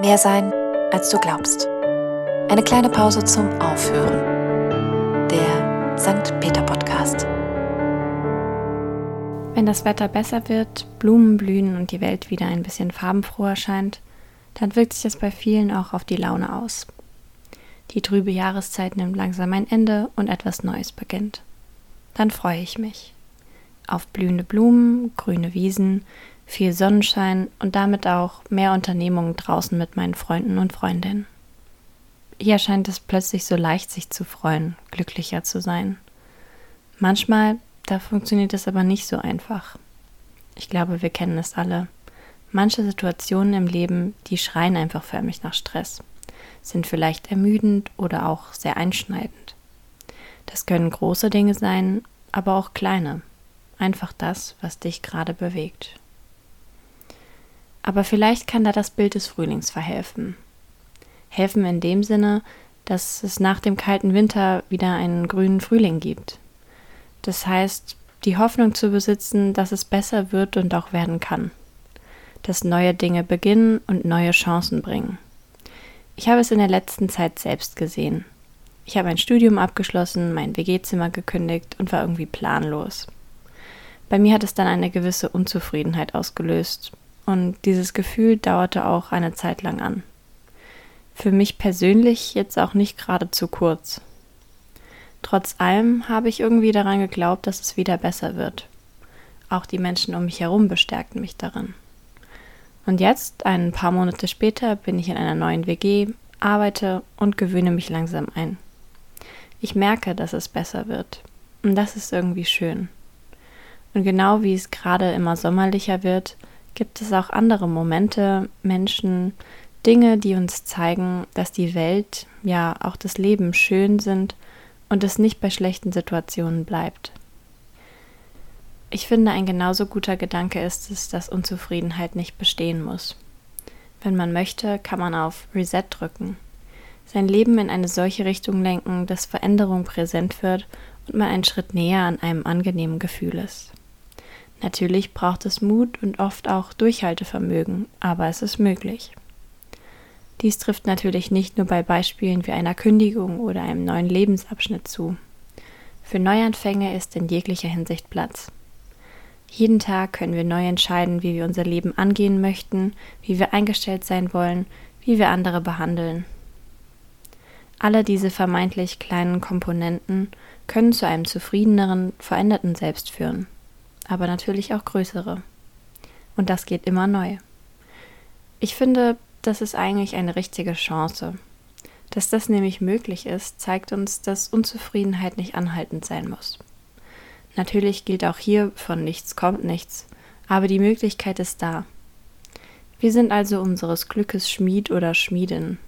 Mehr sein, als du glaubst. Eine kleine Pause zum Aufhören. Der St. Peter Podcast. Wenn das Wetter besser wird, Blumen blühen und die Welt wieder ein bisschen farbenfroh erscheint, dann wirkt sich das bei vielen auch auf die Laune aus. Die trübe Jahreszeit nimmt langsam ein Ende und etwas Neues beginnt. Dann freue ich mich. Auf blühende Blumen, grüne Wiesen, viel Sonnenschein und damit auch mehr Unternehmungen draußen mit meinen Freunden und Freundinnen. Hier scheint es plötzlich so leicht, sich zu freuen, glücklicher zu sein. Manchmal, da funktioniert es aber nicht so einfach. Ich glaube, wir kennen es alle. Manche Situationen im Leben, die schreien einfach förmlich nach Stress, sind vielleicht ermüdend oder auch sehr einschneidend. Das können große Dinge sein, aber auch kleine. Einfach das, was dich gerade bewegt. Aber vielleicht kann da das Bild des Frühlings verhelfen. Helfen in dem Sinne, dass es nach dem kalten Winter wieder einen grünen Frühling gibt. Das heißt, die Hoffnung zu besitzen, dass es besser wird und auch werden kann. Dass neue Dinge beginnen und neue Chancen bringen. Ich habe es in der letzten Zeit selbst gesehen. Ich habe ein Studium abgeschlossen, mein WG-Zimmer gekündigt und war irgendwie planlos. Bei mir hat es dann eine gewisse Unzufriedenheit ausgelöst, und dieses Gefühl dauerte auch eine Zeit lang an. Für mich persönlich jetzt auch nicht gerade zu kurz. Trotz allem habe ich irgendwie daran geglaubt, dass es wieder besser wird. Auch die Menschen um mich herum bestärkten mich darin. Und jetzt, ein paar Monate später, bin ich in einer neuen WG, arbeite und gewöhne mich langsam ein. Ich merke, dass es besser wird. Und das ist irgendwie schön. Und genau wie es gerade immer sommerlicher wird, gibt es auch andere Momente, Menschen, Dinge, die uns zeigen, dass die Welt, ja auch das Leben schön sind und es nicht bei schlechten Situationen bleibt. Ich finde, ein genauso guter Gedanke ist es, dass Unzufriedenheit nicht bestehen muss. Wenn man möchte, kann man auf Reset drücken, sein Leben in eine solche Richtung lenken, dass Veränderung präsent wird und man einen Schritt näher an einem angenehmen Gefühl ist. Natürlich braucht es Mut und oft auch Durchhaltevermögen, aber es ist möglich. Dies trifft natürlich nicht nur bei Beispielen wie einer Kündigung oder einem neuen Lebensabschnitt zu. Für Neuanfänge ist in jeglicher Hinsicht Platz. Jeden Tag können wir neu entscheiden, wie wir unser Leben angehen möchten, wie wir eingestellt sein wollen, wie wir andere behandeln. Alle diese vermeintlich kleinen Komponenten können zu einem zufriedeneren, veränderten Selbst führen aber natürlich auch größere. Und das geht immer neu. Ich finde, das ist eigentlich eine richtige Chance. Dass das nämlich möglich ist, zeigt uns, dass Unzufriedenheit nicht anhaltend sein muss. Natürlich gilt auch hier, von nichts kommt nichts, aber die Möglichkeit ist da. Wir sind also unseres Glückes Schmied oder Schmiedin.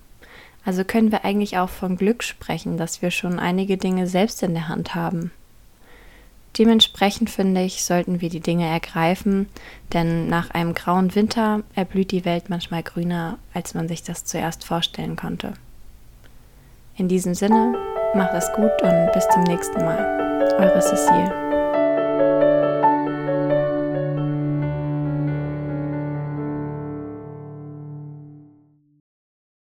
Also können wir eigentlich auch von Glück sprechen, dass wir schon einige Dinge selbst in der Hand haben. Dementsprechend finde ich, sollten wir die Dinge ergreifen, denn nach einem grauen Winter erblüht die Welt manchmal grüner, als man sich das zuerst vorstellen konnte. In diesem Sinne, macht es gut und bis zum nächsten Mal. Eure Cecile.